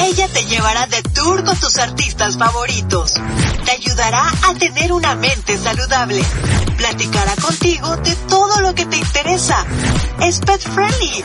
Ella te llevará de tour con tus artistas favoritos. Te ayudará a tener una mente saludable. Platicará contigo de todo lo que te interesa. Es pet friendly.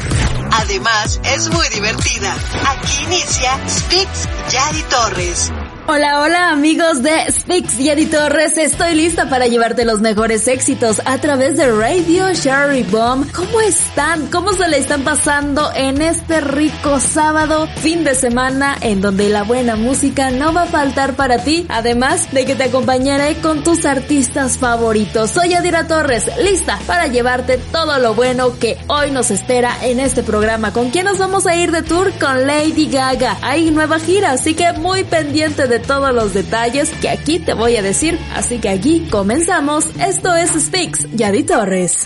Además, es muy divertida. Aquí inicia Speaks Yadi Torres. Hola, hola amigos de Spix y Torres, estoy lista para llevarte los mejores éxitos a través de Radio Sherry Bomb. ¿Cómo están? ¿Cómo se le están pasando en este rico sábado, fin de semana, en donde la buena música no va a faltar para ti? Además de que te acompañaré con tus artistas favoritos. Soy Adira Torres, lista para llevarte todo lo bueno que hoy nos espera en este programa. ¿Con quién nos vamos a ir de tour? Con Lady Gaga. Hay nueva gira, así que muy pendiente de todos los detalles que aquí te voy a decir. Así que aquí comenzamos. Esto es Speaks, Yadi Torres.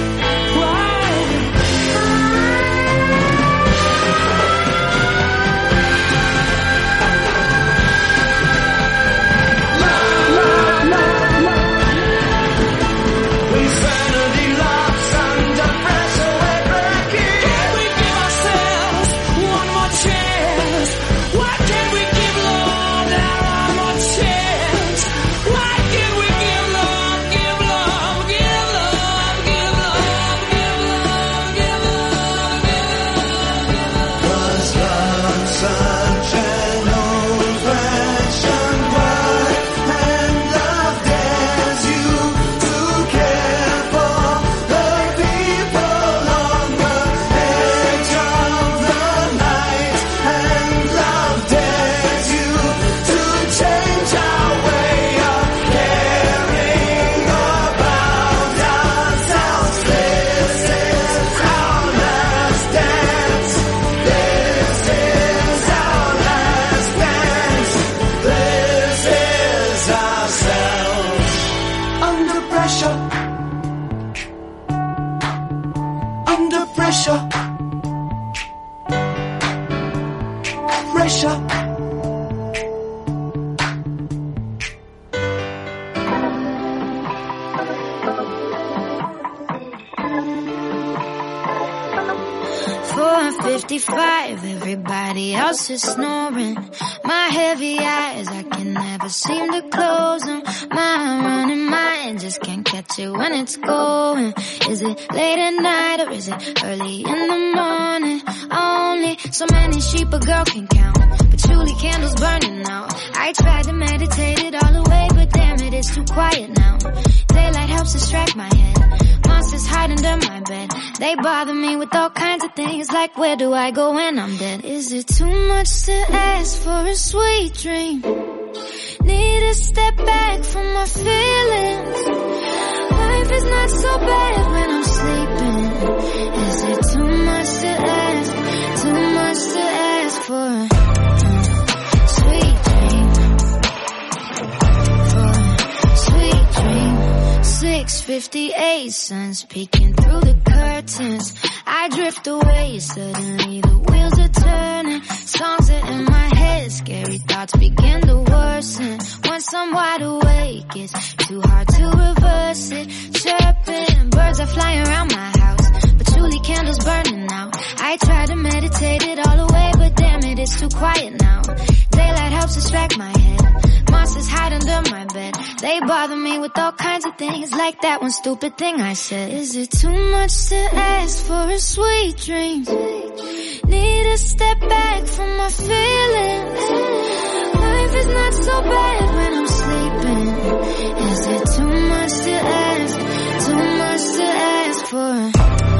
Is snoring. My heavy eyes, I can never seem to close them. My running mind just can't catch it when it's going. Is it late at night or is it like where do I go when I'm dead? Is it too much to ask for a sweet dream? Need to step back from my feelings. Life is not so bad when I'm sleeping. Is it too much to ask? Too much to ask for a a sweet dream. 658 suns peeking suddenly the wheels are turning. Songs are in my head, scary thoughts begin to worsen. Once I'm wide awake, it's too hard to reverse it. Chirping, birds are flying around my house, but truly candles burning now. I try to meditate it all away, but damn it, it's too quiet now. Daylight helps distract my head. Hide under my bed. They bother me with all kinds of things, like that one stupid thing I said. Is it too much to ask for a sweet dream? Need to step back from my feelings. Life is not so bad when I'm sleeping. Is it too much to ask? Too much to ask for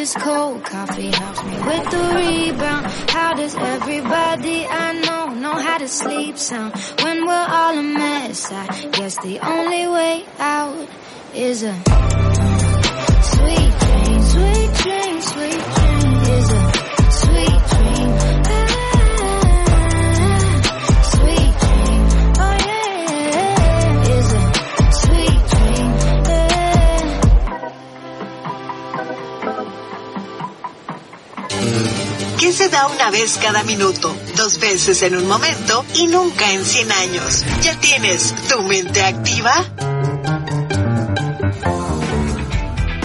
this cold coffee helps me with the rebound. How does everybody I know know how to sleep sound when we're all a mess? I guess the only way out is a sweet cada minuto, dos veces en un momento y nunca en 100 años? ¿Ya tienes tu mente activa?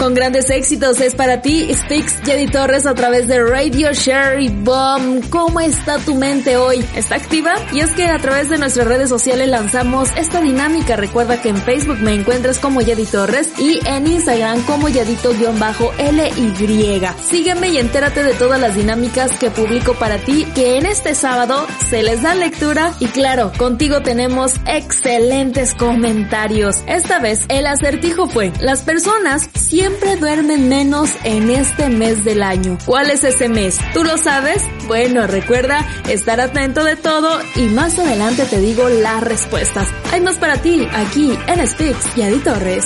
Con grandes éxitos es para ti, Stix Jedi Torres a través de Radio Sherry Bomb. ¿Cómo está tu mente hoy? ¿Está activa? Y es que a través de nuestras redes sociales lanzamos esta dinámica. Recuerda que en Facebook me encuentras como Yadi Torres y en Instagram como Yadito-LY. Sígueme y entérate de todas las dinámicas que publico para ti, que en este sábado se les da lectura y claro, contigo tenemos excelentes comentarios. Esta vez el acertijo fue, las personas siempre duermen menos en este mes del año. ¿Cuál es ese mes? ¿Tú lo sabes? Bueno, recuerda estar atento de todo y más adelante te digo las respuestas. Hay más para ti aquí en Spix y Adi Torres.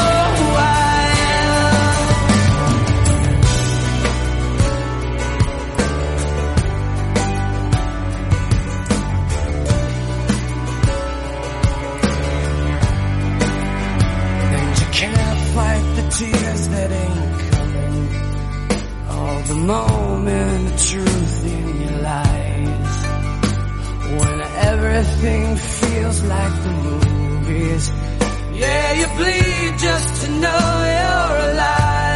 tears that ain't coming. All the moment, the truth in your lies. When everything feels like the movies. Yeah, you bleed just to know you're alive.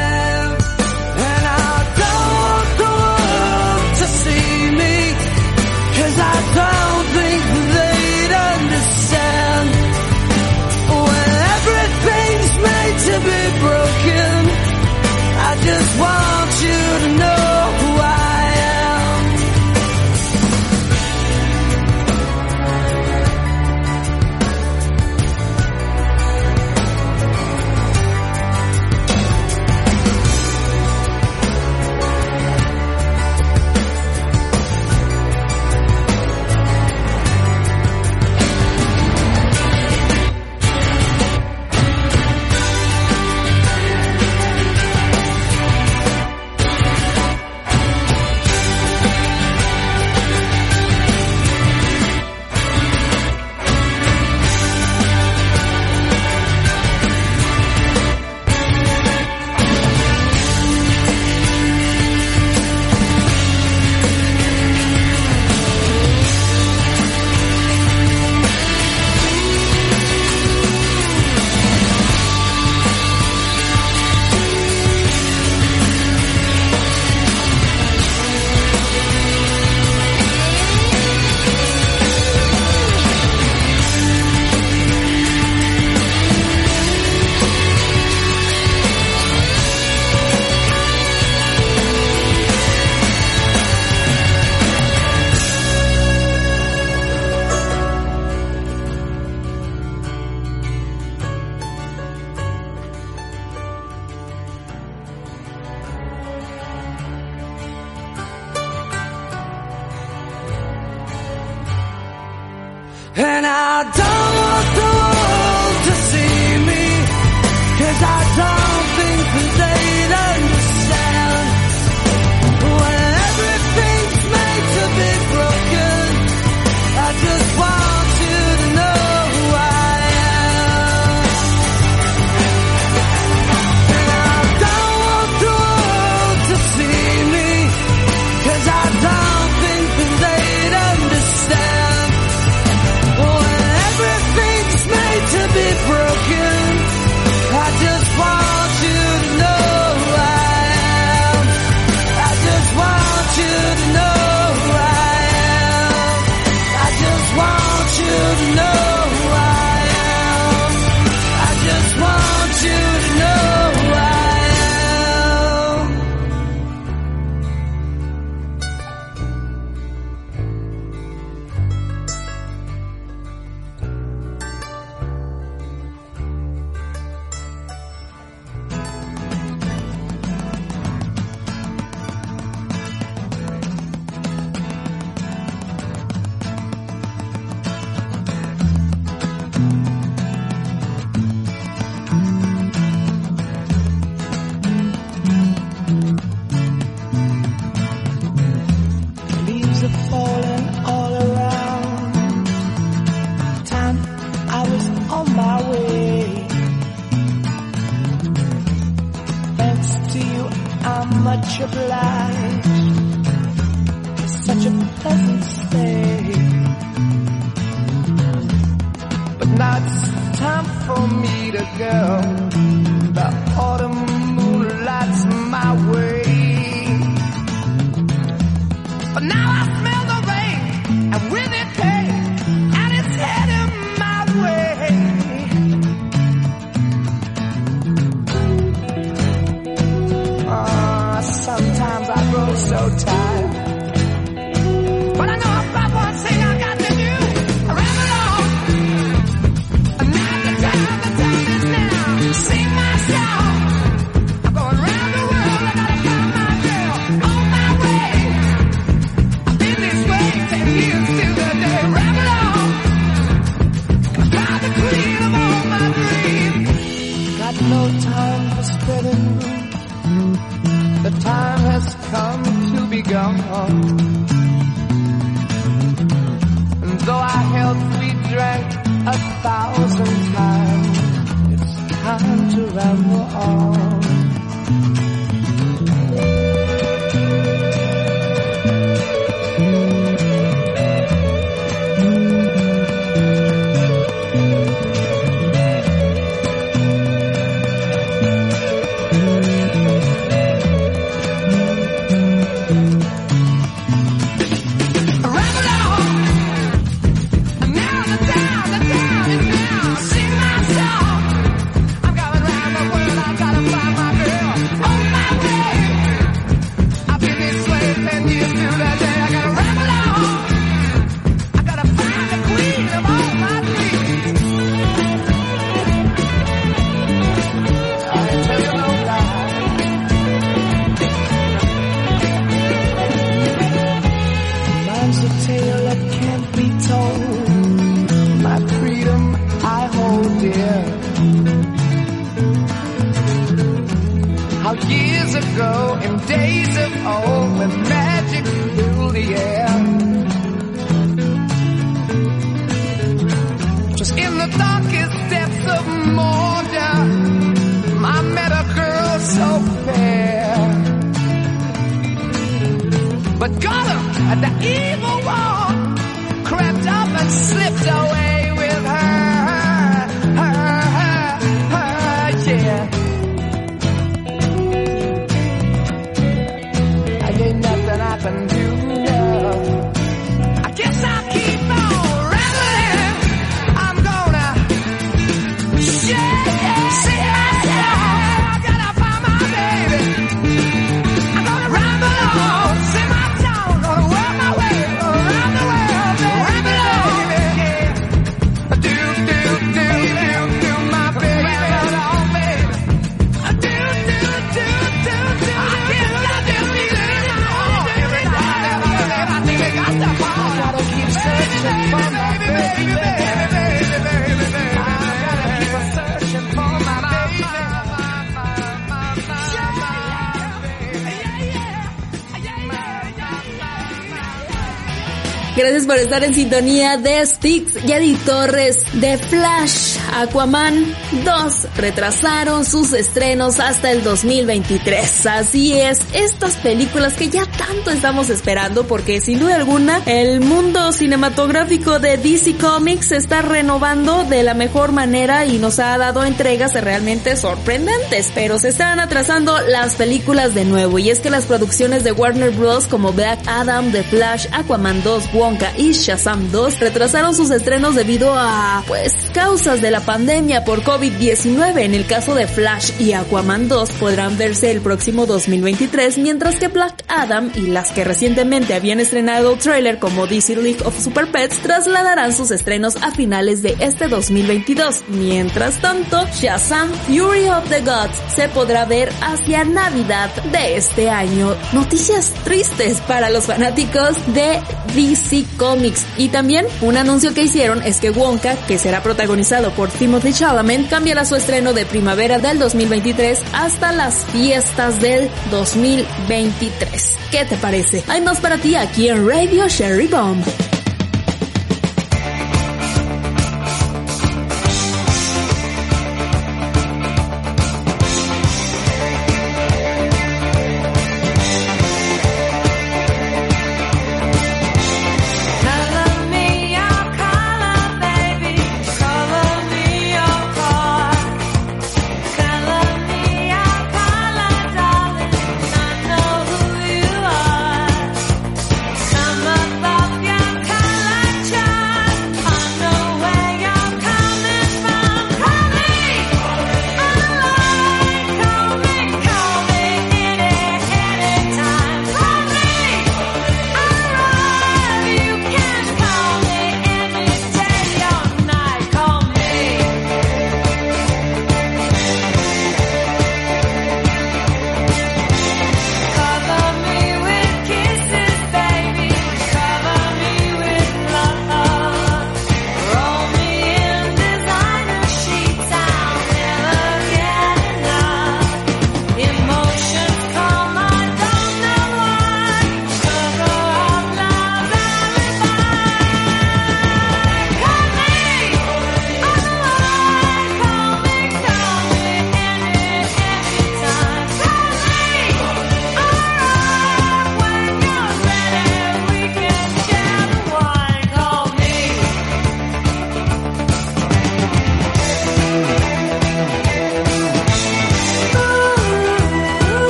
Por estar en sintonía de Sticks y Eddie Torres de Flash. Aquaman 2 retrasaron sus estrenos hasta el 2023. Así es, estas películas que ya tanto estamos esperando porque sin duda alguna el mundo cinematográfico de DC Comics se está renovando de la mejor manera y nos ha dado entregas realmente sorprendentes, pero se están atrasando las películas de nuevo y es que las producciones de Warner Bros. como Black Adam, The Flash, Aquaman 2, y Shazam 2 retrasaron sus estrenos debido a, pues, causas de la pandemia por COVID-19. En el caso de Flash y Aquaman 2 podrán verse el próximo 2023, mientras que Black Adam y las que recientemente habían estrenado el trailer como DC League of Super Pets trasladarán sus estrenos a finales de este 2022. Mientras tanto, Shazam Fury of the Gods se podrá ver hacia Navidad de este año. Noticias tristes para los fanáticos de DC Comics. Y también un anuncio que hicieron es que Wonka, que será protagonizado por Timothy Chalamet, cambiará su estreno de primavera del 2023 hasta las fiestas del 2023. ¿Qué parece? Hay más para ti aquí en Radio Sherry Bomb.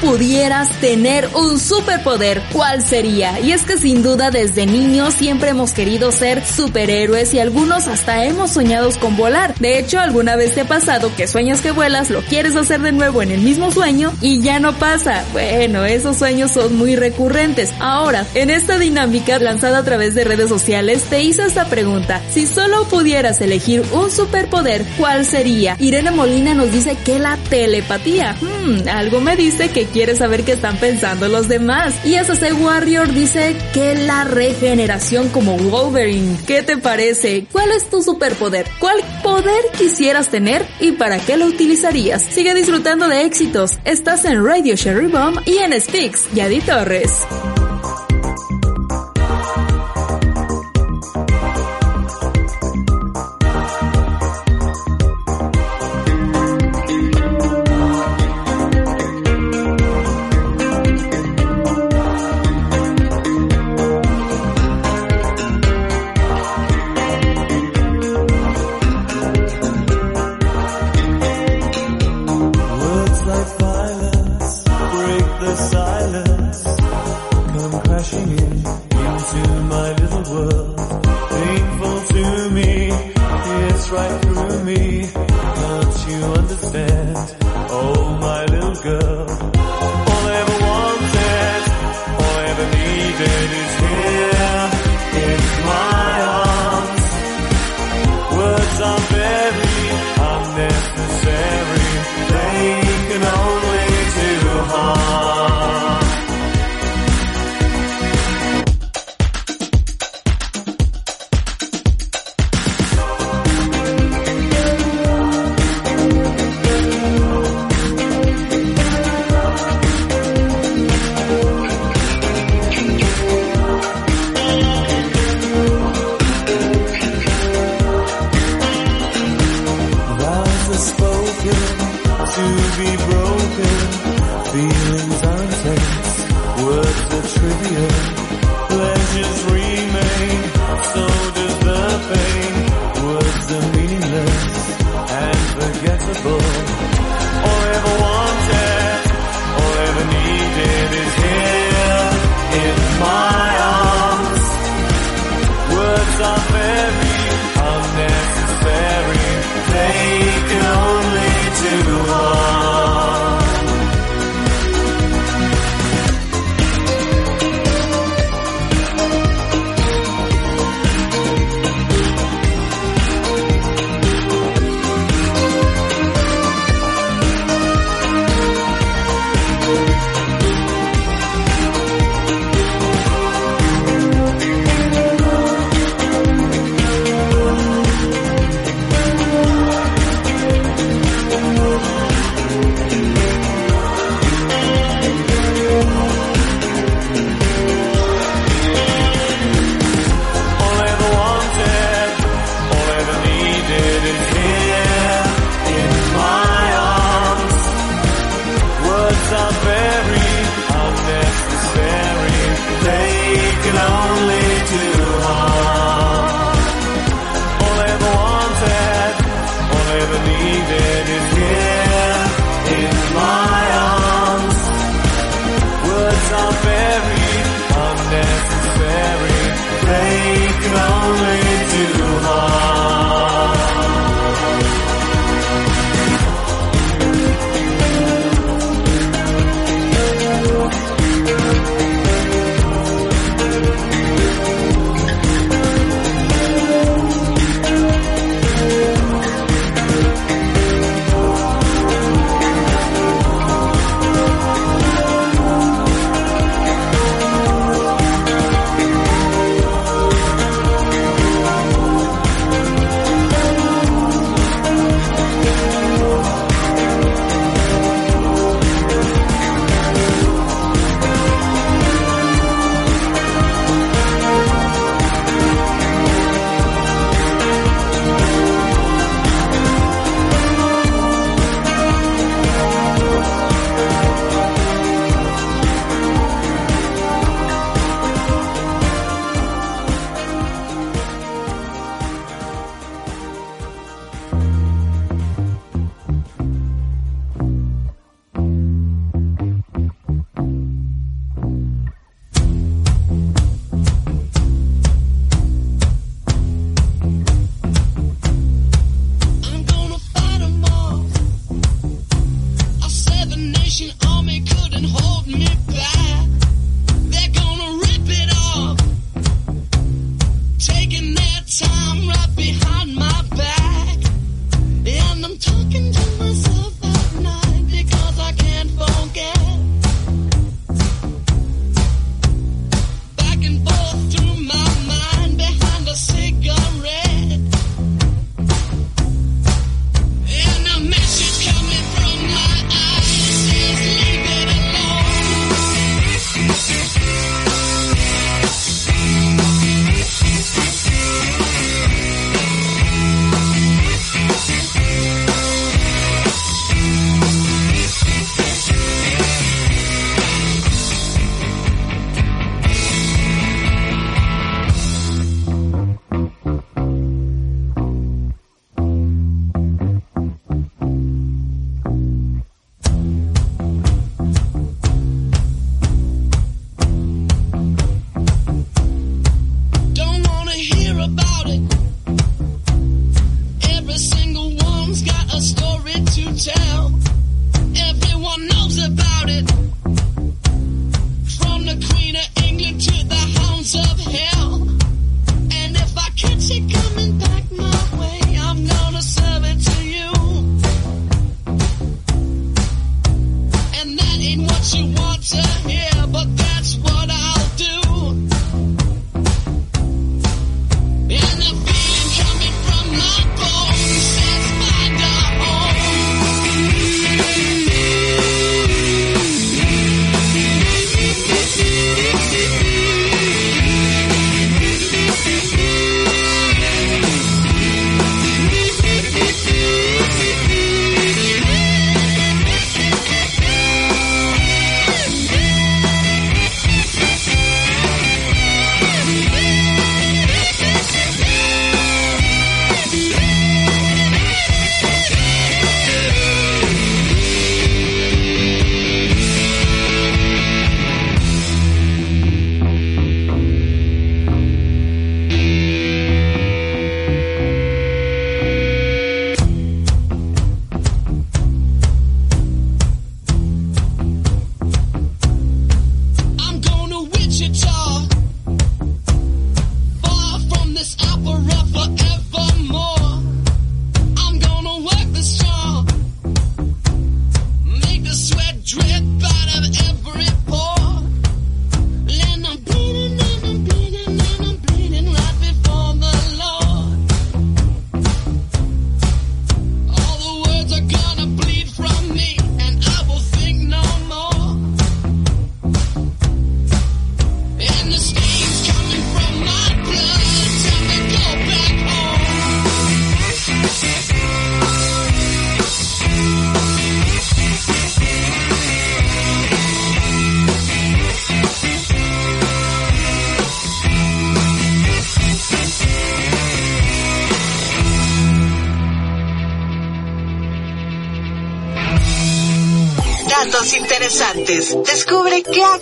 Pudieras tener un superpoder, ¿cuál sería? Y es que sin duda desde niños siempre hemos querido ser superhéroes y algunos hasta hemos soñado con volar. De hecho, alguna vez te ha pasado que sueñas que vuelas, lo quieres hacer de nuevo en el mismo sueño y ya no pasa. Bueno, esos sueños son muy recurrentes. Ahora, en esta dinámica lanzada a través de redes sociales, te hice esta pregunta. Si solo pudieras elegir un superpoder, ¿cuál sería? Irene Molina nos dice que la telepatía. Hmm, algo me dice que quiere saber qué están pensando los demás. Y SC Warrior dice que la regeneración como Wolverine. ¿Qué te parece? ¿Cuál es tu superpoder? ¿Cuál poder quisieras tener y para qué lo utilizarías? Sigue disfrutando de éxitos. Estás en Radio Sherry Bomb y en Sticks, Yadi Torres.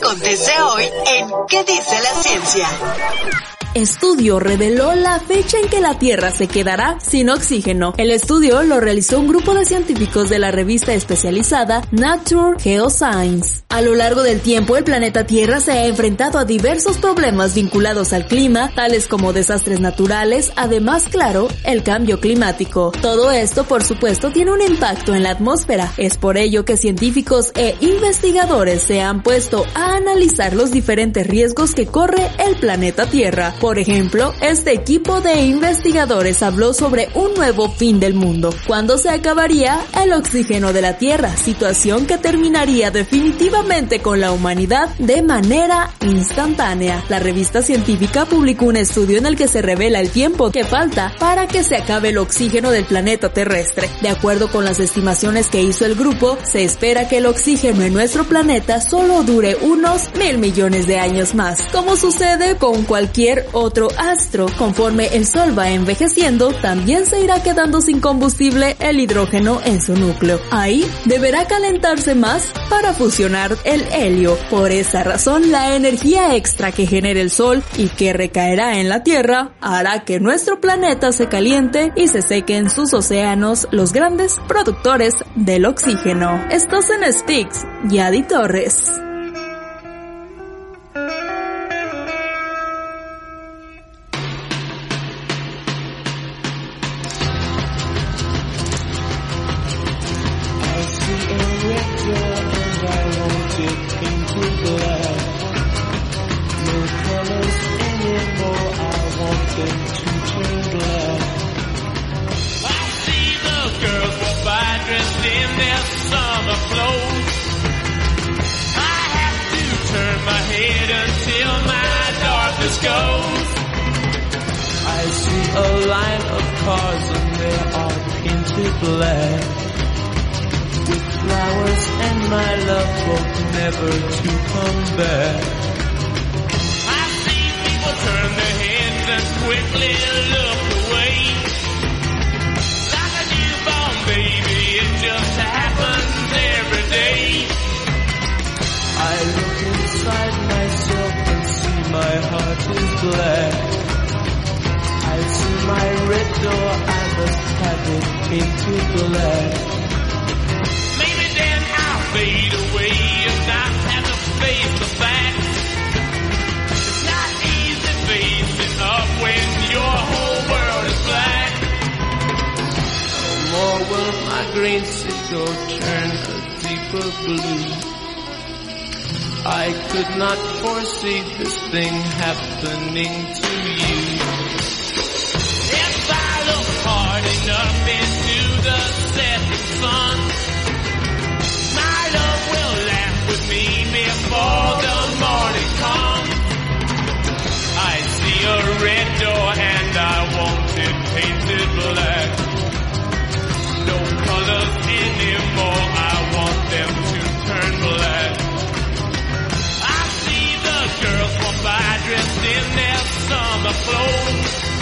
Acontece hoy en ¿Qué dice la ciencia? Estudio reveló la fecha en que la Tierra se quedará sin oxígeno. El estudio lo realizó un grupo de científicos de la revista especializada Nature Geoscience. A lo largo del tiempo, el planeta Tierra se ha enfrentado a diversos problemas vinculados al clima, tales como desastres naturales, además, claro, el cambio climático. Todo esto, por supuesto, tiene un impacto en la atmósfera. Es por ello que científicos e investigadores se han puesto a analizar los diferentes riesgos que corre el planeta Tierra. Por ejemplo, este equipo de investigadores habló sobre un nuevo fin del mundo, cuando se acabaría el oxígeno de la Tierra, situación que terminaría definitivamente con la humanidad de manera instantánea. La revista científica publicó un estudio en el que se revela el tiempo que falta para que se acabe el oxígeno del planeta terrestre. De acuerdo con las estimaciones que hizo el grupo, se espera que el oxígeno en nuestro planeta solo dure unos mil millones de años más, como sucede con cualquier otro astro. Conforme el Sol va envejeciendo, también se irá quedando sin combustible el hidrógeno en su núcleo. Ahí deberá calentarse más para fusionar el helio. Por esa razón, la energía extra que genera el Sol y que recaerá en la Tierra hará que nuestro planeta se caliente y se sequen sus océanos los grandes productores del oxígeno. Estás en Speaks, Yadi Torres. A line of cars and they are painted black. With flowers and my love hope never to come back. I see people turn their heads and quickly look away. Like a newborn baby, it just happens every day. I look inside myself and see my heart is black. See my red door, I must have it painted black. Maybe then I'll fade away and not have to face the facts. It's not easy facing up when your whole world is black. No more will my green seagull turn a deeper blue. I could not foresee this thing happening to you. Hard enough into the setting sun, my love will laugh with me before the morning comes. I see a red door and I want it painted black. No colors anymore, I want them to turn black. I see the girls walk by dressed in their summer I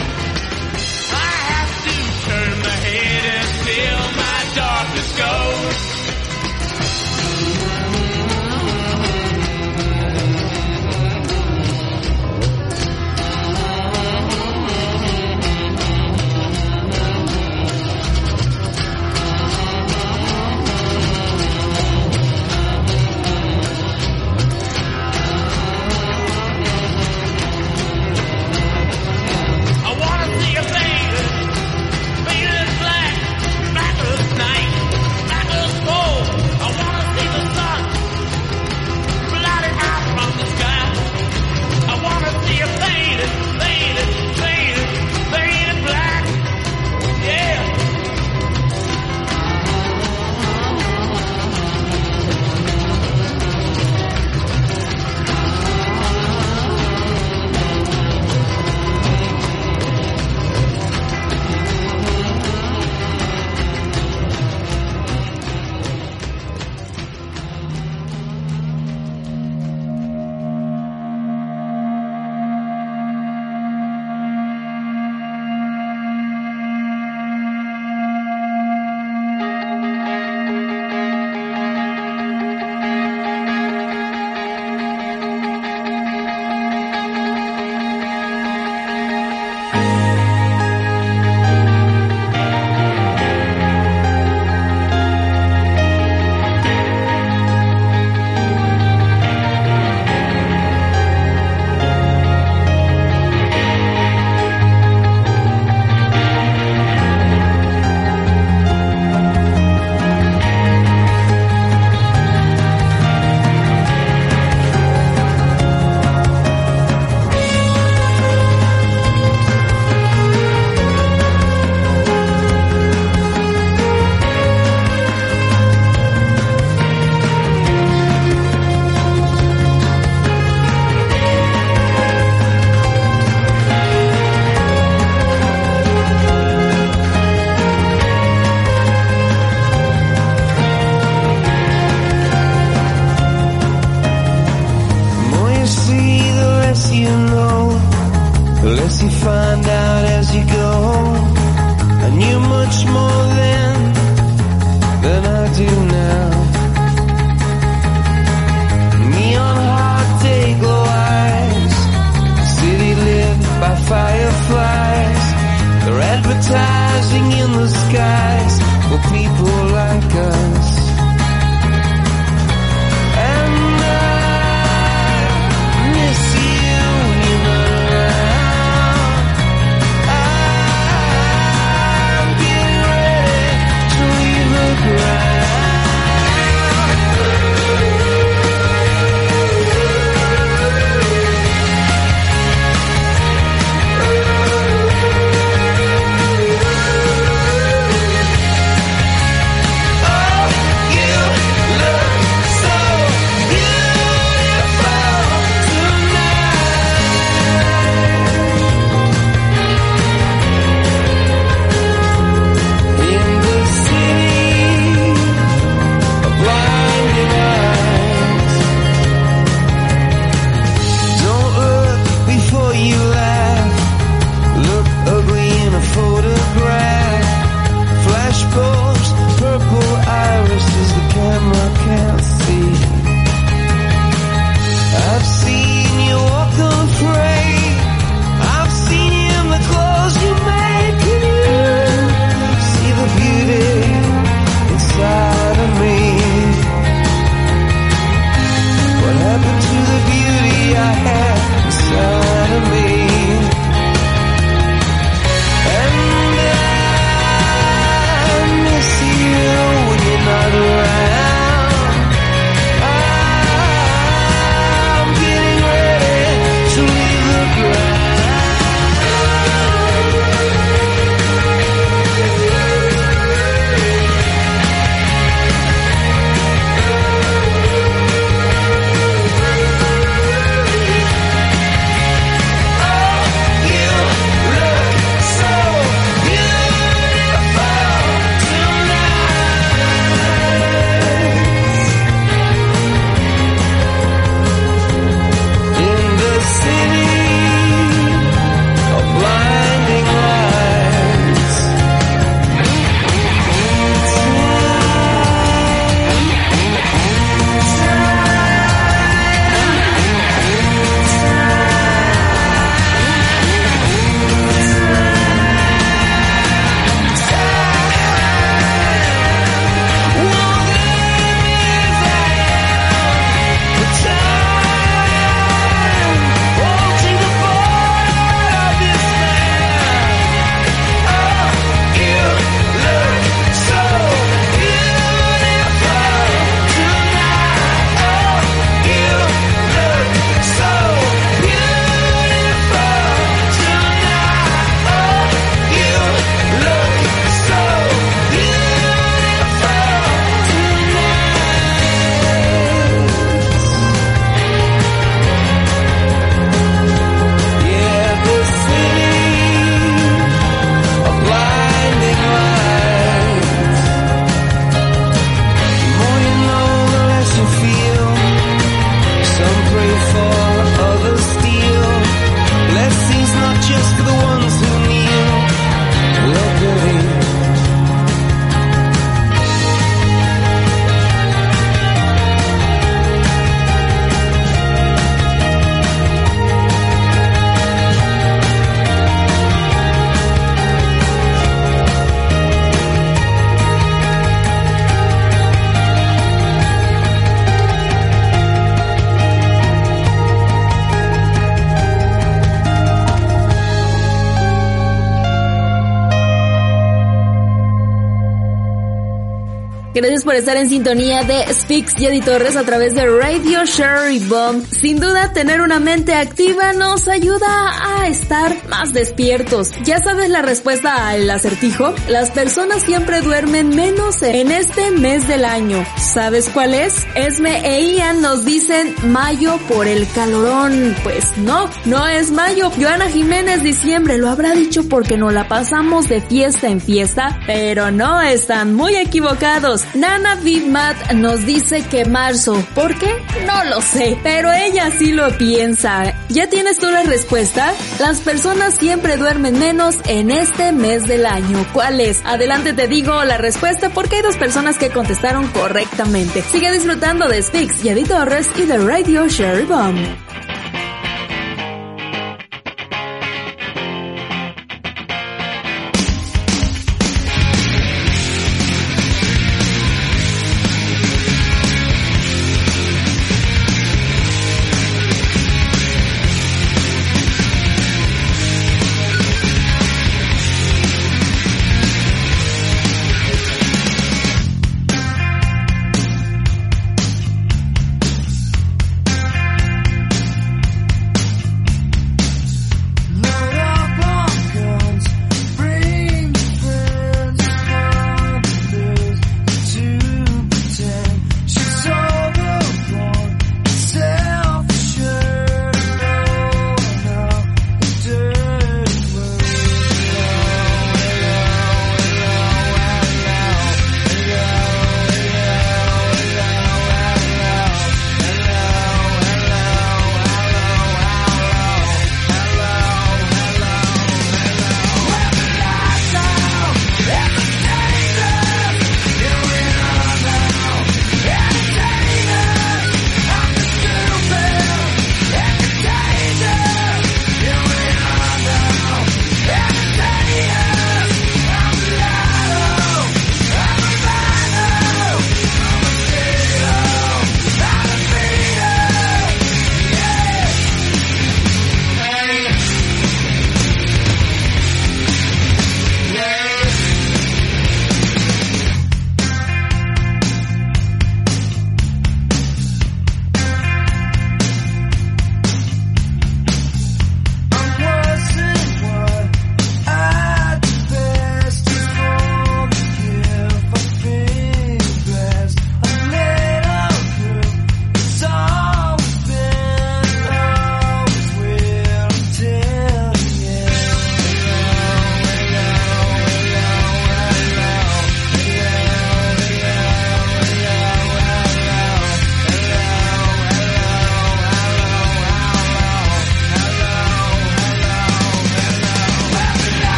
Por estar en sintonía de Spix y Editores a través de Radio Sherry Bomb. Sin duda, tener una mente activa nos ayuda a estar más despiertos. ¿Ya sabes la respuesta al acertijo? Las personas siempre duermen menos en este mes del año. ¿Sabes cuál es? Esme e Ian nos dicen mayo por el calorón. Pues no, no es mayo. Joana Jiménez diciembre lo habrá dicho porque no la pasamos de fiesta en fiesta, pero no están muy equivocados. Nana Vidmat nos dice que marzo. ¿Por qué? No lo sé, pero ella sí lo piensa. ¿Ya tienes tú la respuesta? Las personas siempre duermen menos en este mes del año. ¿Cuál es? Adelante te digo la respuesta porque hay dos personas que contestaron correctamente. Sigue disfrutando de Spix y Eddie Torres y de Radio Sherry Bomb.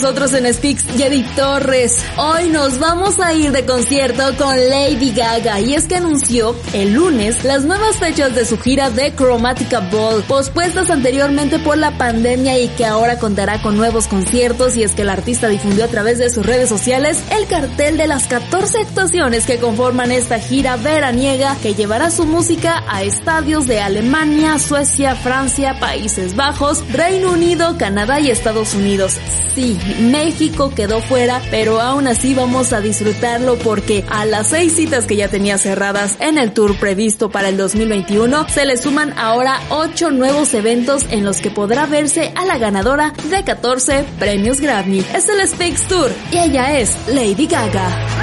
nosotros en Speaks Jedi Torres. Hoy nos vamos a ir de concierto con Lady Gaga y es que anunció el lunes las nuevas fechas de su gira de Chromatica Ball, pospuestas anteriormente por la pandemia y que ahora contará con nuevos conciertos y es que el artista difundió a través de sus redes sociales el cartel de las 14 actuaciones que conforman esta gira veraniega que llevará su música a estadios de Alemania, Suecia, Francia, Países Bajos, Reino Unido, Canadá y Estados Unidos. Sí, México quedó fuera, pero aún así vamos a disfrutarlo porque a las seis citas que ya tenía cerradas en el tour previsto para el 2021, se le suman ahora ocho nuevos eventos en los que podrá verse a la ganadora de 14 premios Grammy. Este es el Speaks Tour y ella es Lady Gaga.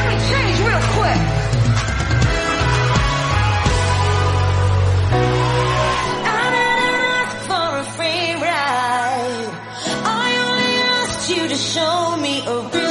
of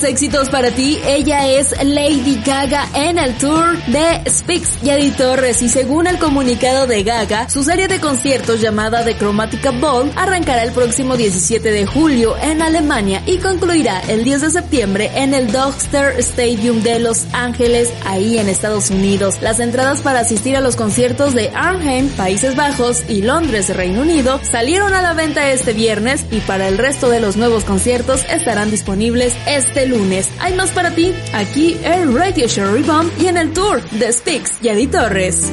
más éxitos para ti, ella es Lady Gaga en el tour de Speaks Yadi Torres y según el comunicado de Gaga, su serie de conciertos llamada The Chromatica Ball arrancará el próximo 17 de julio en Alemania y concluirá el 10 de septiembre en el Dogster Stadium de Los Ángeles, ahí en Estados Unidos. Las entradas para asistir a los conciertos de Arnhem, Países Bajos y Londres, Reino Unido, salieron a la venta este viernes y para el resto de los nuevos conciertos estarán disponibles este lunes. Hay más para ti aquí en Radio Sherry Bomb y en el tour de Speaks Yadi Torres.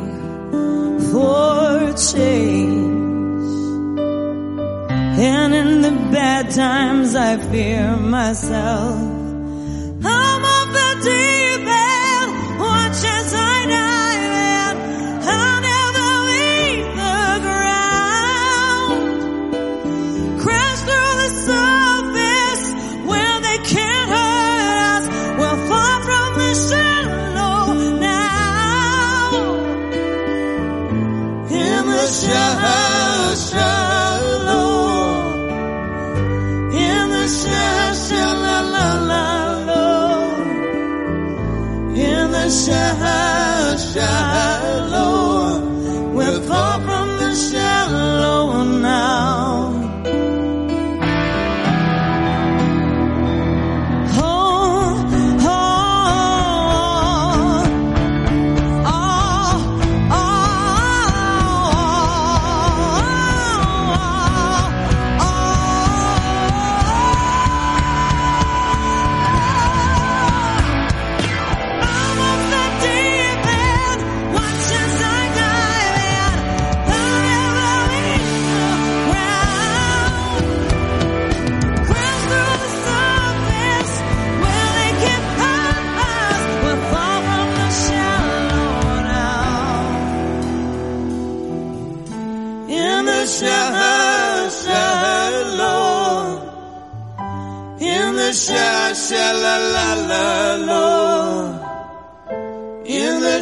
for change. And in the bad times, I fear myself. I'm off the deep end, watch as I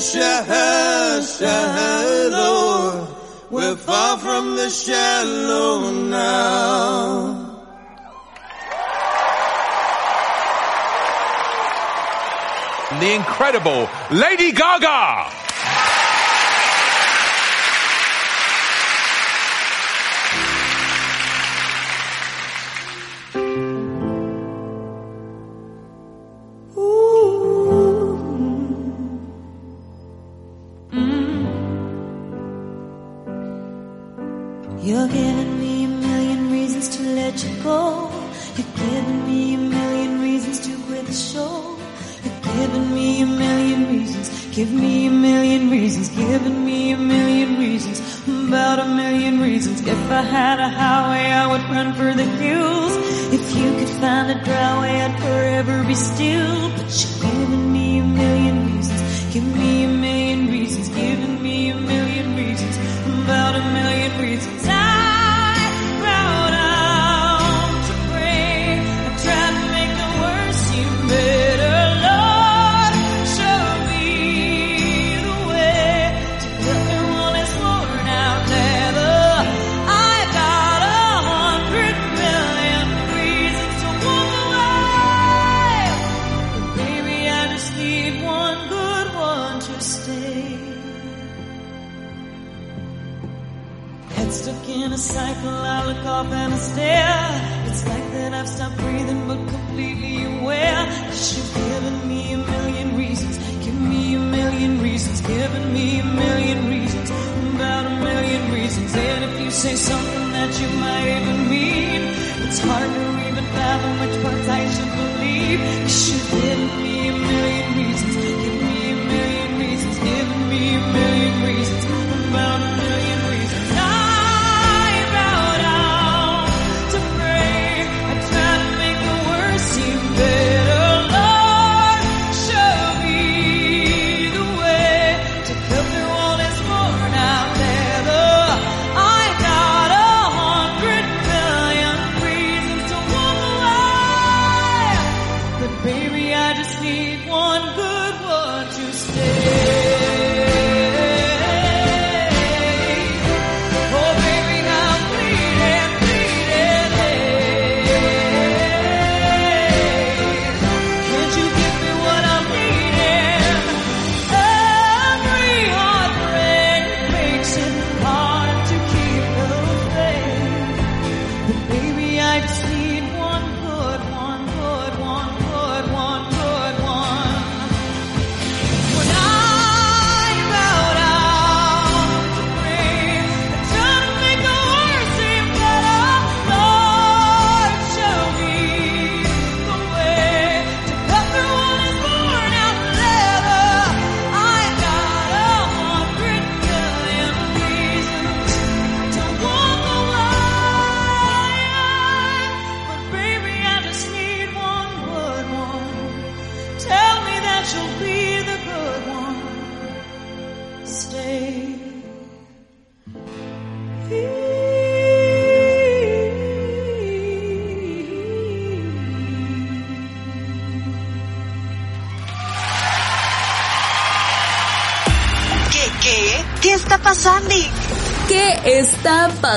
shallow. We're far from the shallow now. The incredible Lady Gaga.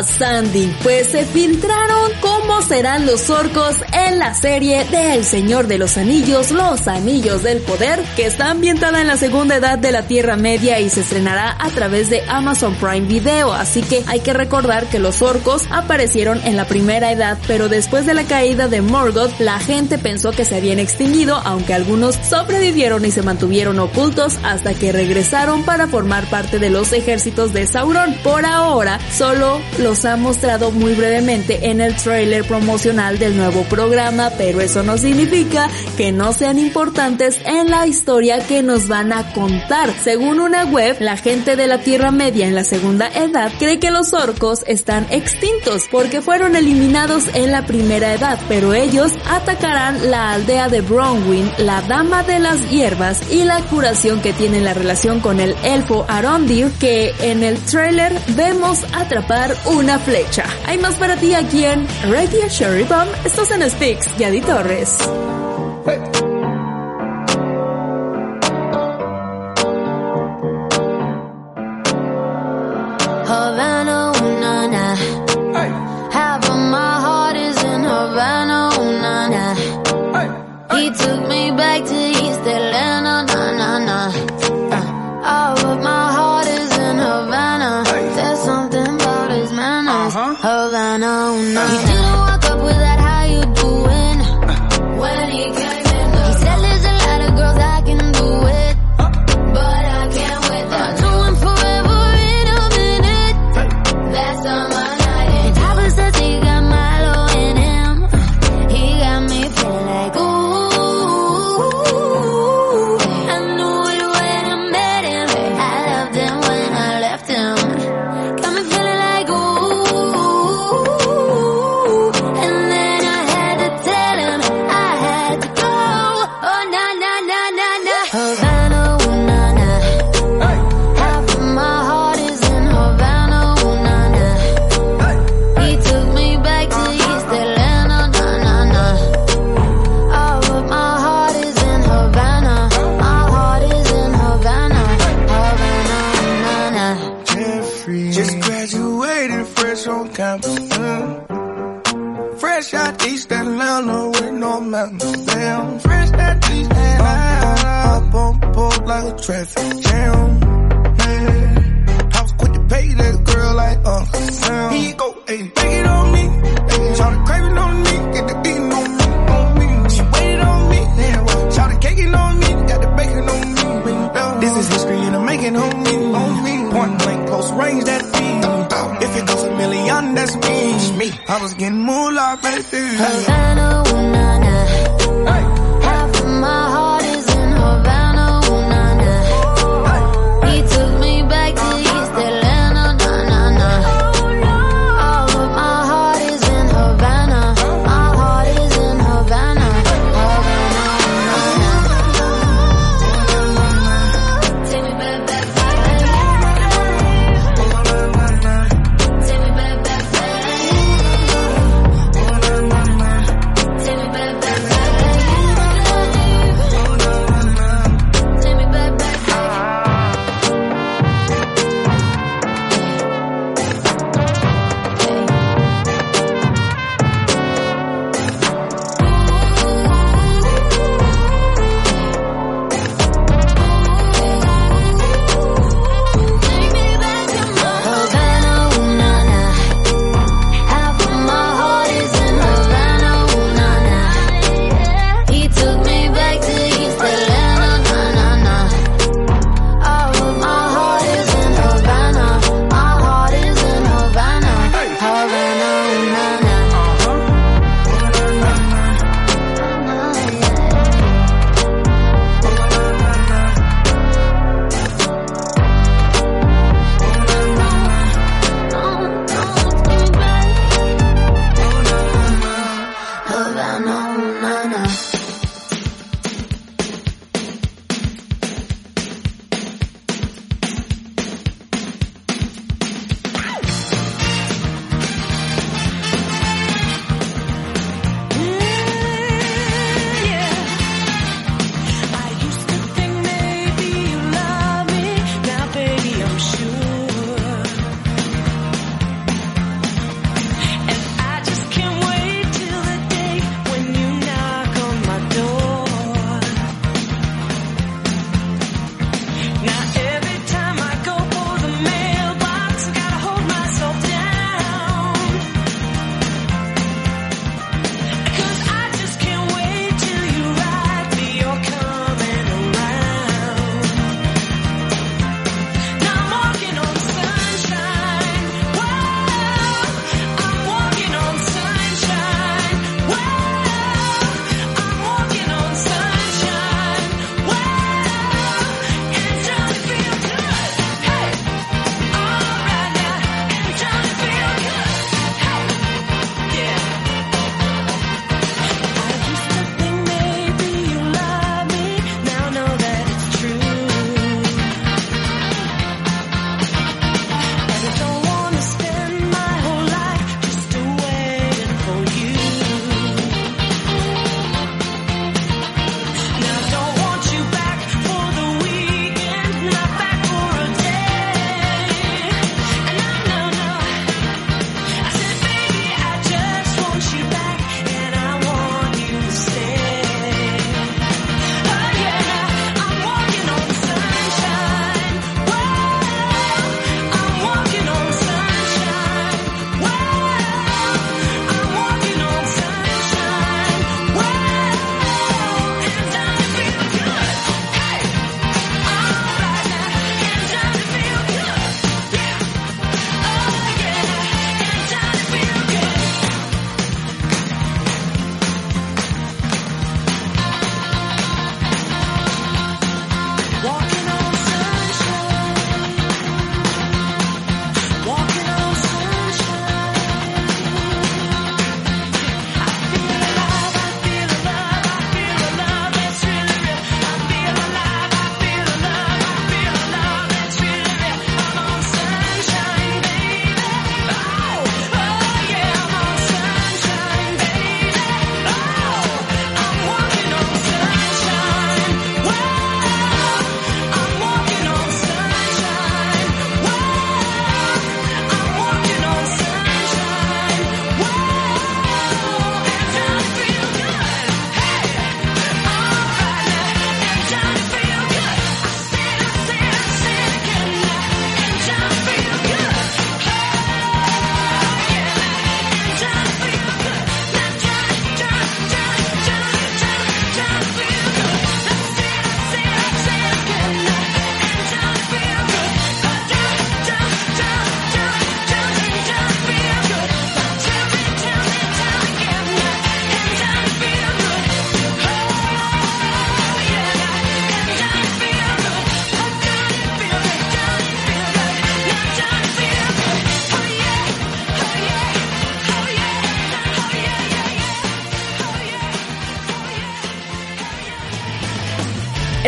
Pasando? Pues se filtraron cómo serán los orcos en la serie de El Señor de los Anillos, Los Anillos del Poder, que está ambientada en la segunda edad de la Tierra Media y se estrenará a través de Amazon Prime Video. Así que hay que recordar que los orcos aparecieron en la primera edad, pero después de la caída de Morgoth, la gente pensó que se habían extinguido, aunque algunos sobrevivieron y se mantuvieron ocultos hasta que regresaron para formar parte de los ejércitos de Sauron. Por ahora, solo los ha mostrado muy brevemente en el trailer promocional del nuevo programa, pero eso no significa que no sean importantes en la historia que nos van a contar. Según una web, la gente de la Tierra Media en la segunda edad cree que los orcos están extintos porque fueron eliminados en la primera edad, pero ellos atacarán la aldea de Bronwyn, la Dama de las Hierbas y la curación que tiene la relación con el elfo Arondir que en el trailer vemos atrapar una flecha. Hay más para ti aquí en Radio Sherry Bomb. Estás en Speaks, Yadi Torres.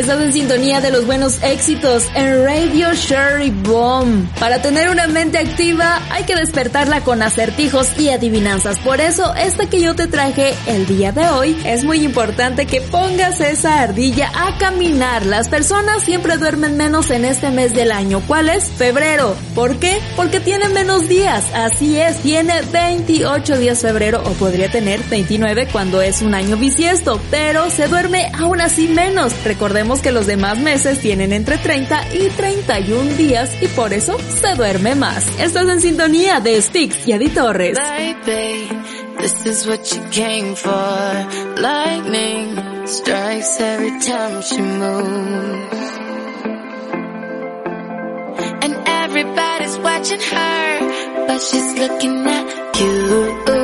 Estás en sintonía de los buenos éxitos en Radio Sherry Bomb. Para tener una mente activa hay que despertarla con acertijos y adivinanzas. Por eso, esta que yo te traje el día de hoy es muy importante que pongas esa ardilla a caminar. Las personas siempre duermen menos en este mes del año. ¿Cuál es? Febrero. ¿Por qué? Porque tiene menos días. Así es, tiene 28 días febrero o podría tener 29 cuando es un año bisiesto, pero se duerme aún así menos. Recordemos que los demás meses tienen entre 30 y 31 días y por eso se duerme más. Estás en sintonía de Sticks y Adi Torres. Baby, this is what you came for. Lightning strikes every time she moves. And everybody's watching her, but she's looking at you.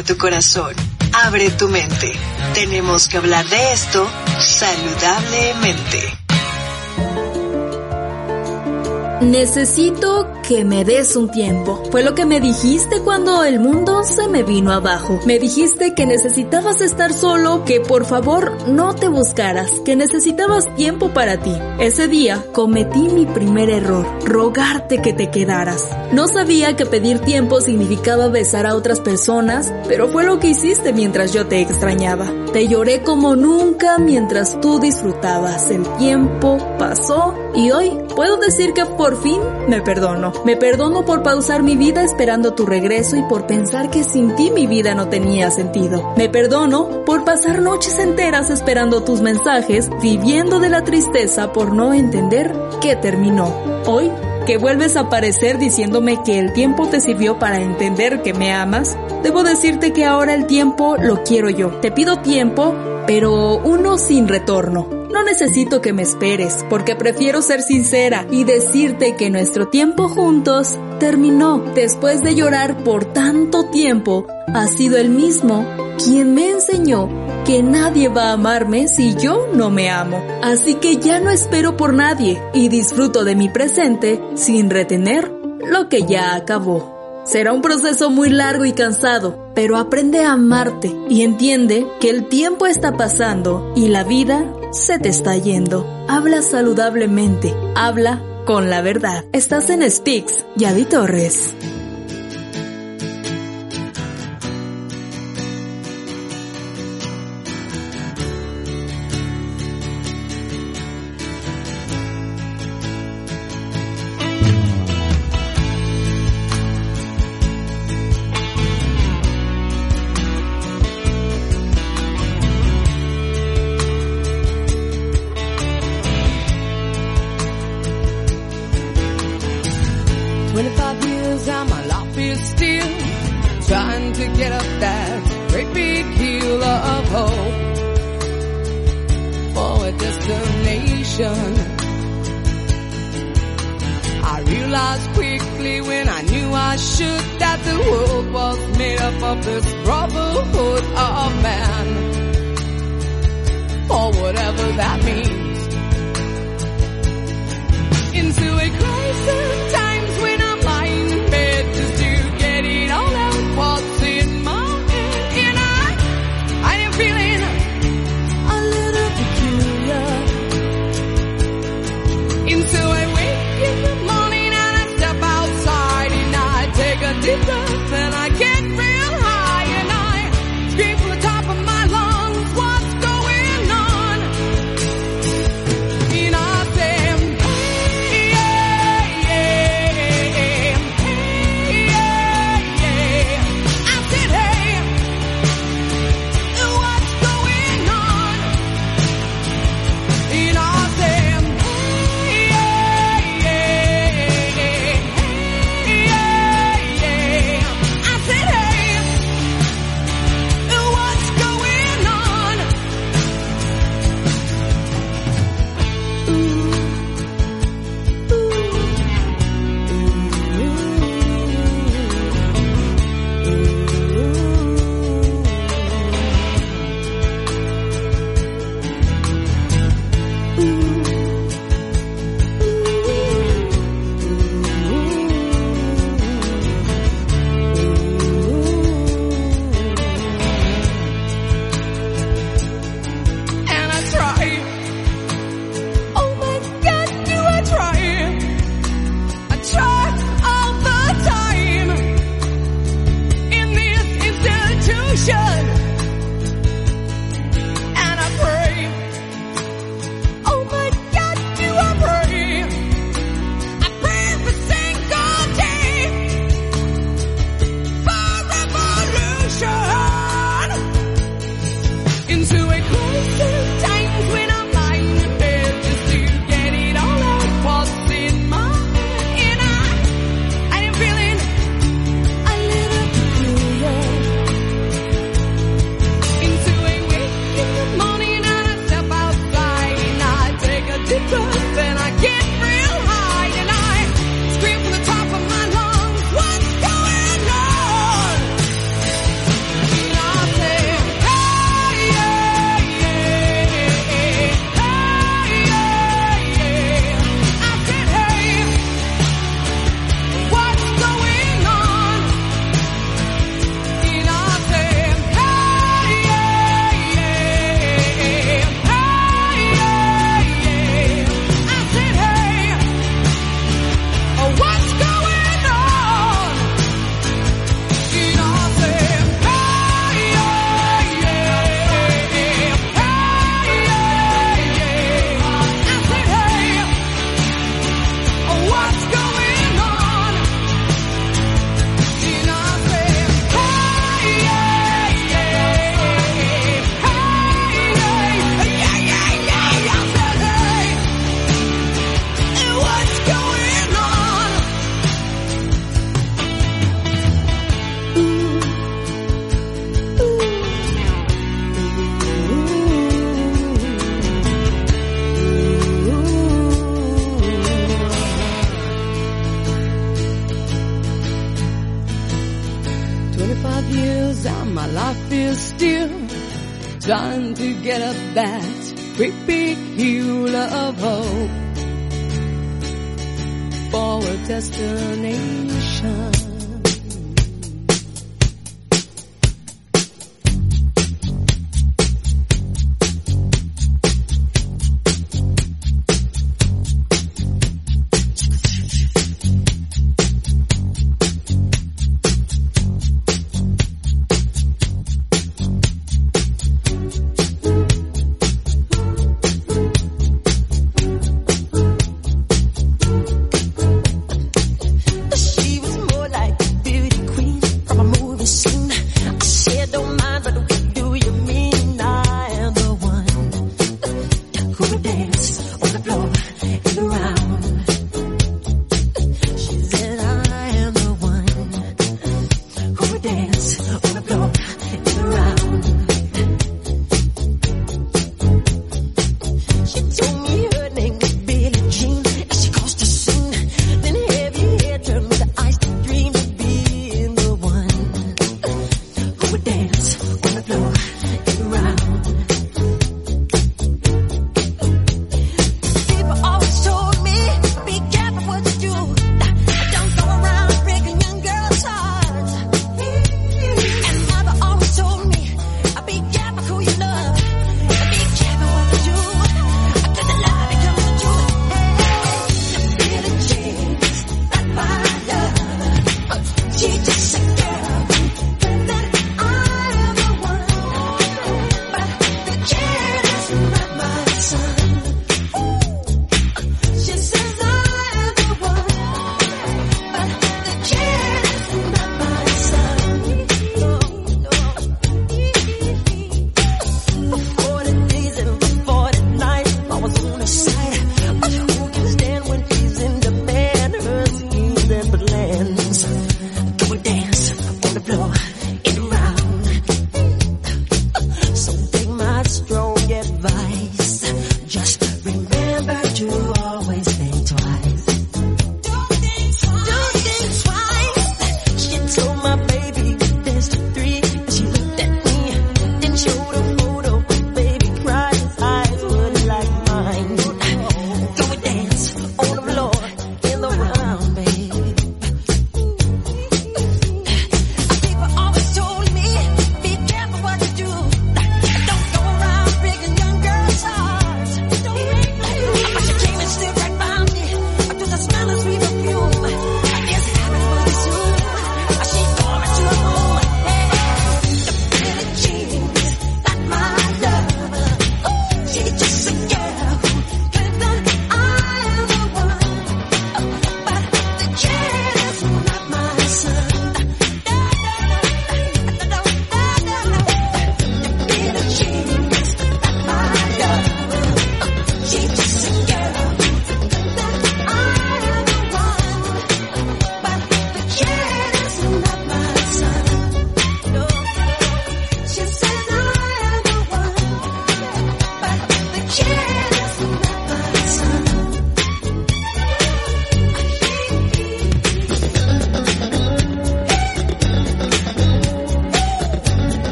Tu corazón. Abre tu mente. Tenemos que hablar de esto saludablemente. Necesito que me des un tiempo. Fue lo que me dijiste cuando el mundo se me vino abajo. Me dijiste que necesitabas estar solo, que por favor no te buscaras, que necesitabas tiempo para ti. Ese día cometí mi primer error, rogarte que te quedaras. No sabía que pedir tiempo significaba besar a otras personas, pero fue lo que hiciste mientras yo te extrañaba. Te lloré como nunca mientras tú disfrutabas. El tiempo pasó y hoy puedo decir que por fin me perdono. Me perdono por pausar mi vida esperando tu regreso y por pensar que sin ti mi vida no tenía sentido. Me perdono por pasar noches enteras esperando tus mensajes, viviendo de la tristeza por no entender que terminó. Hoy que vuelves a aparecer diciéndome que el tiempo te sirvió para entender que me amas, debo decirte que ahora el tiempo lo quiero yo. Te pido tiempo, pero uno sin retorno. No necesito que me esperes, porque prefiero ser sincera y decirte que nuestro tiempo juntos terminó. Después de llorar por tanto tiempo, ha sido el mismo quien me enseñó que nadie va a amarme si yo no me amo. Así que ya no espero por nadie y disfruto de mi presente sin retener lo que ya acabó. Será un proceso muy largo y cansado, pero aprende a amarte y entiende que el tiempo está pasando y la vida se te está yendo. Habla saludablemente, habla con la verdad. Estás en Speaks, Yadi Torres.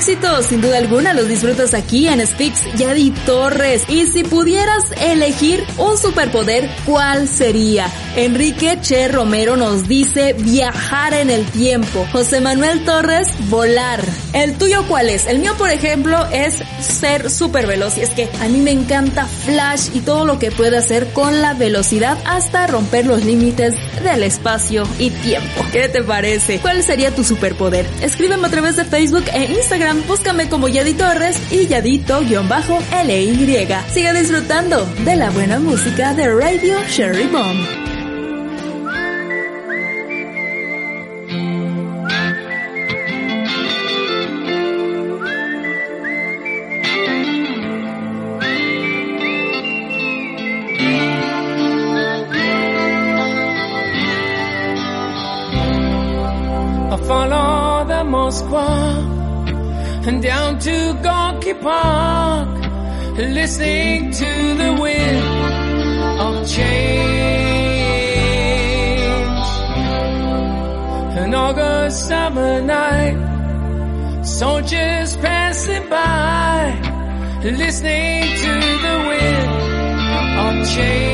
Éxitos, sin duda alguna, los disfrutas aquí en Spix Yadi Torres. Y si pudieras elegir un superpoder, ¿cuál sería? Enrique Che Romero nos dice viajar en el tiempo. José Manuel Torres, volar. ¿El tuyo cuál es? El mío, por ejemplo, es ser súper veloz. Y es que a mí me encanta Flash y todo lo que puede hacer con la velocidad hasta romper los límites del espacio y tiempo. ¿Qué te parece? ¿Cuál sería tu superpoder? Escríbeme a través de Facebook e Instagram. Búscame como Yadi Torres y Yadito-LY. Sigue disfrutando de la buena música de Radio Sherry Bomb. Listening to the wind of change.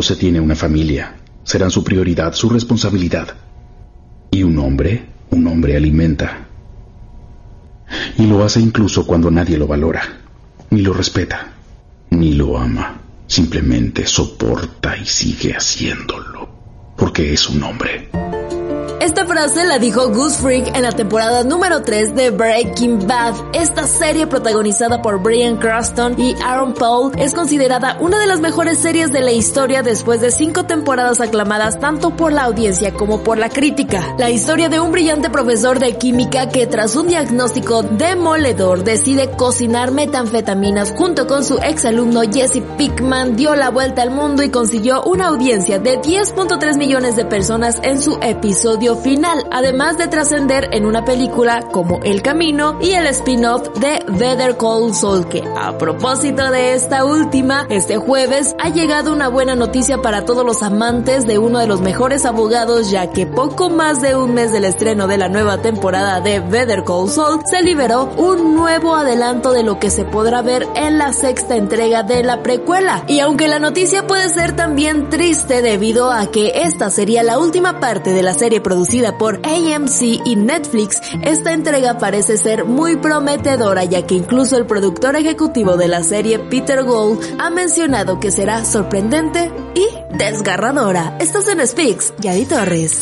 Se tiene una familia. Serán su prioridad, su responsabilidad. Y un hombre, un hombre alimenta. Y lo hace incluso cuando nadie lo valora, ni lo respeta, ni lo ama. Simplemente soporta y sigue haciéndolo. Porque es un hombre. Esta frase la dijo Goose Freak en la temporada número 3 de Breaking Bad. Esta serie protagonizada por Brian Cranston y Aaron Paul es considerada una de las mejores series de la historia después de cinco temporadas aclamadas tanto por la audiencia como por la crítica. La historia de un brillante profesor de química que tras un diagnóstico demoledor decide cocinar metanfetaminas junto con su exalumno Jesse Pickman dio la vuelta al mundo y consiguió una audiencia de 10.3 millones de personas en su episodio final, además de trascender en una película como El Camino y el spin-off de Better Call Saul, que a propósito de esta última, este jueves ha llegado una buena noticia para todos los amantes de uno de los mejores abogados, ya que poco más de un mes del estreno de la nueva temporada de Better Call Saul, se liberó un nuevo adelanto de lo que se podrá ver en la sexta entrega de la precuela. Y aunque la noticia puede ser también triste debido a que esta sería la última parte de la serie producida por AMC y Netflix, esta entrega parece ser muy prometedora ya que incluso el productor ejecutivo de la serie, Peter Gould, ha mencionado que será sorprendente y desgarradora. Estás en Speaks, Yadi Torres.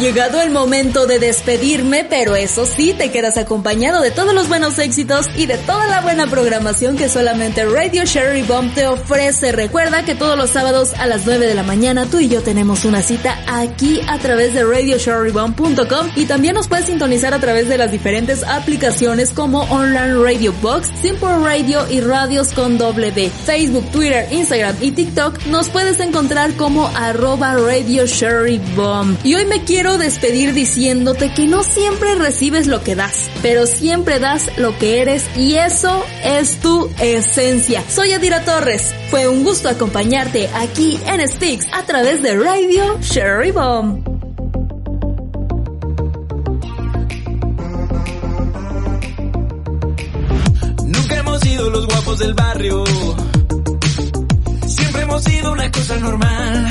Llegado el momento de despedirme, pero eso sí, te quedas acompañado de todos los buenos éxitos y de toda la buena programación que solamente Radio Sherry Bomb te ofrece. Recuerda que todos los sábados a las 9 de la mañana tú y yo tenemos una cita aquí a través de radiosherrybomb.com y también nos puedes sintonizar a través de las diferentes aplicaciones como Online Radio Box, Simple Radio y Radios con W. Facebook, Twitter, Instagram y TikTok nos puedes encontrar como arroba Radio Sherry Bomb. Y hoy me quiero despedir diciéndote que no siempre recibes lo que das, pero siempre das lo que eres y es tu esencia. Soy Adira Torres. Fue un gusto acompañarte aquí en Sticks a través de Radio Sherry Bomb. Nunca hemos sido los guapos del barrio. Siempre hemos sido una cosa normal.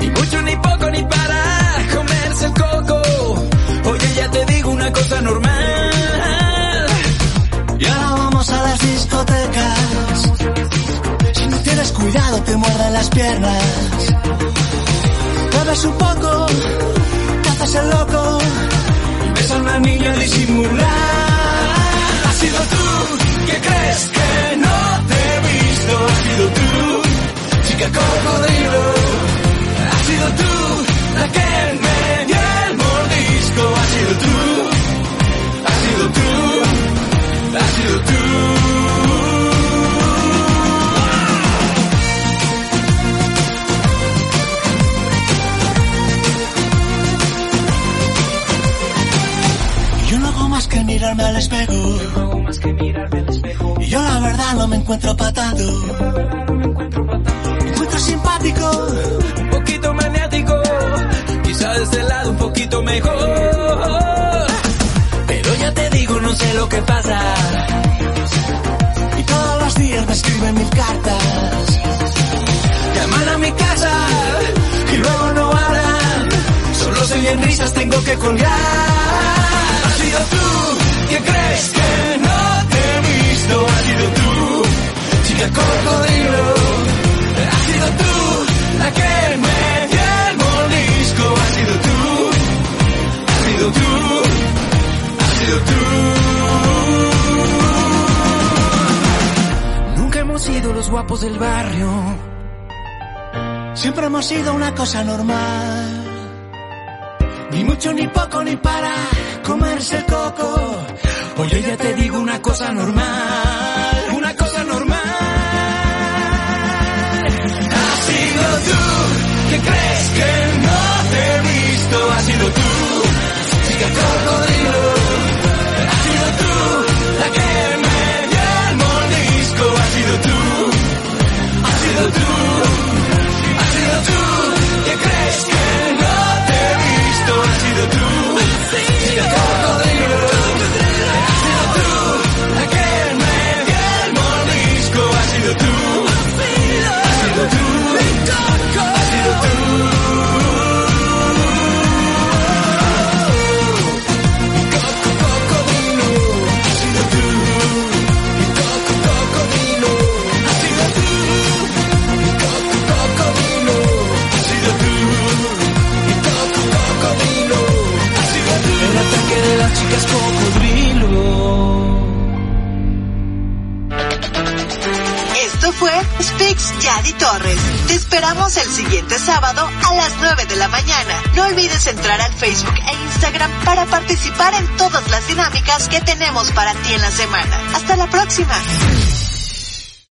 Ni mucho, ni poco, ni para comerse el coco. Oye, ya te digo una cosa normal. Discotecas. Si no tienes cuidado te muerden las piernas. Bebes un poco, te haces el loco. Ves a una niña disimular. Has sido tú, que crees que no te he visto. Has sido tú, chica cocodrilo. Has sido tú, la que me dio el mordisco. Has sido tú, has sido tú, has sido tú. No hago más que mirarme al espejo. Y yo la verdad no me encuentro patado. Me encuentro simpático. un poquito maniático, quizá de este lado un poquito mejor. Pero ya te digo, no sé lo que pasa. Y todos los días me escriben mil cartas. Llaman a mi casa y luego no hablan. Solo se oyen risas, tengo que colgar. Sido tú, que crees que no te he visto. Has sido tú, chica cocodrilo. Has sido tú, la que me dio el mordisco. Has sido tú, has sido tú, has sido tú. Nunca hemos sido los guapos del barrio. Siempre hemos sido una cosa normal. Ni mucho, ni poco, ni para comerse el coco. Oye, ya te digo una cosa normal, una cosa normal. Has sido tú, que crees que no te he visto. Has sido tú, chica cocodrilo. Has sido tú, la que me dio el mordisco. Has sido tú, has sido tú, Esto fue Speaks Yadi Torres. Te esperamos el siguiente sábado a las 9 de la mañana. No olvides entrar al Facebook e Instagram para participar en todas las dinámicas que tenemos para ti en la semana. Hasta la próxima.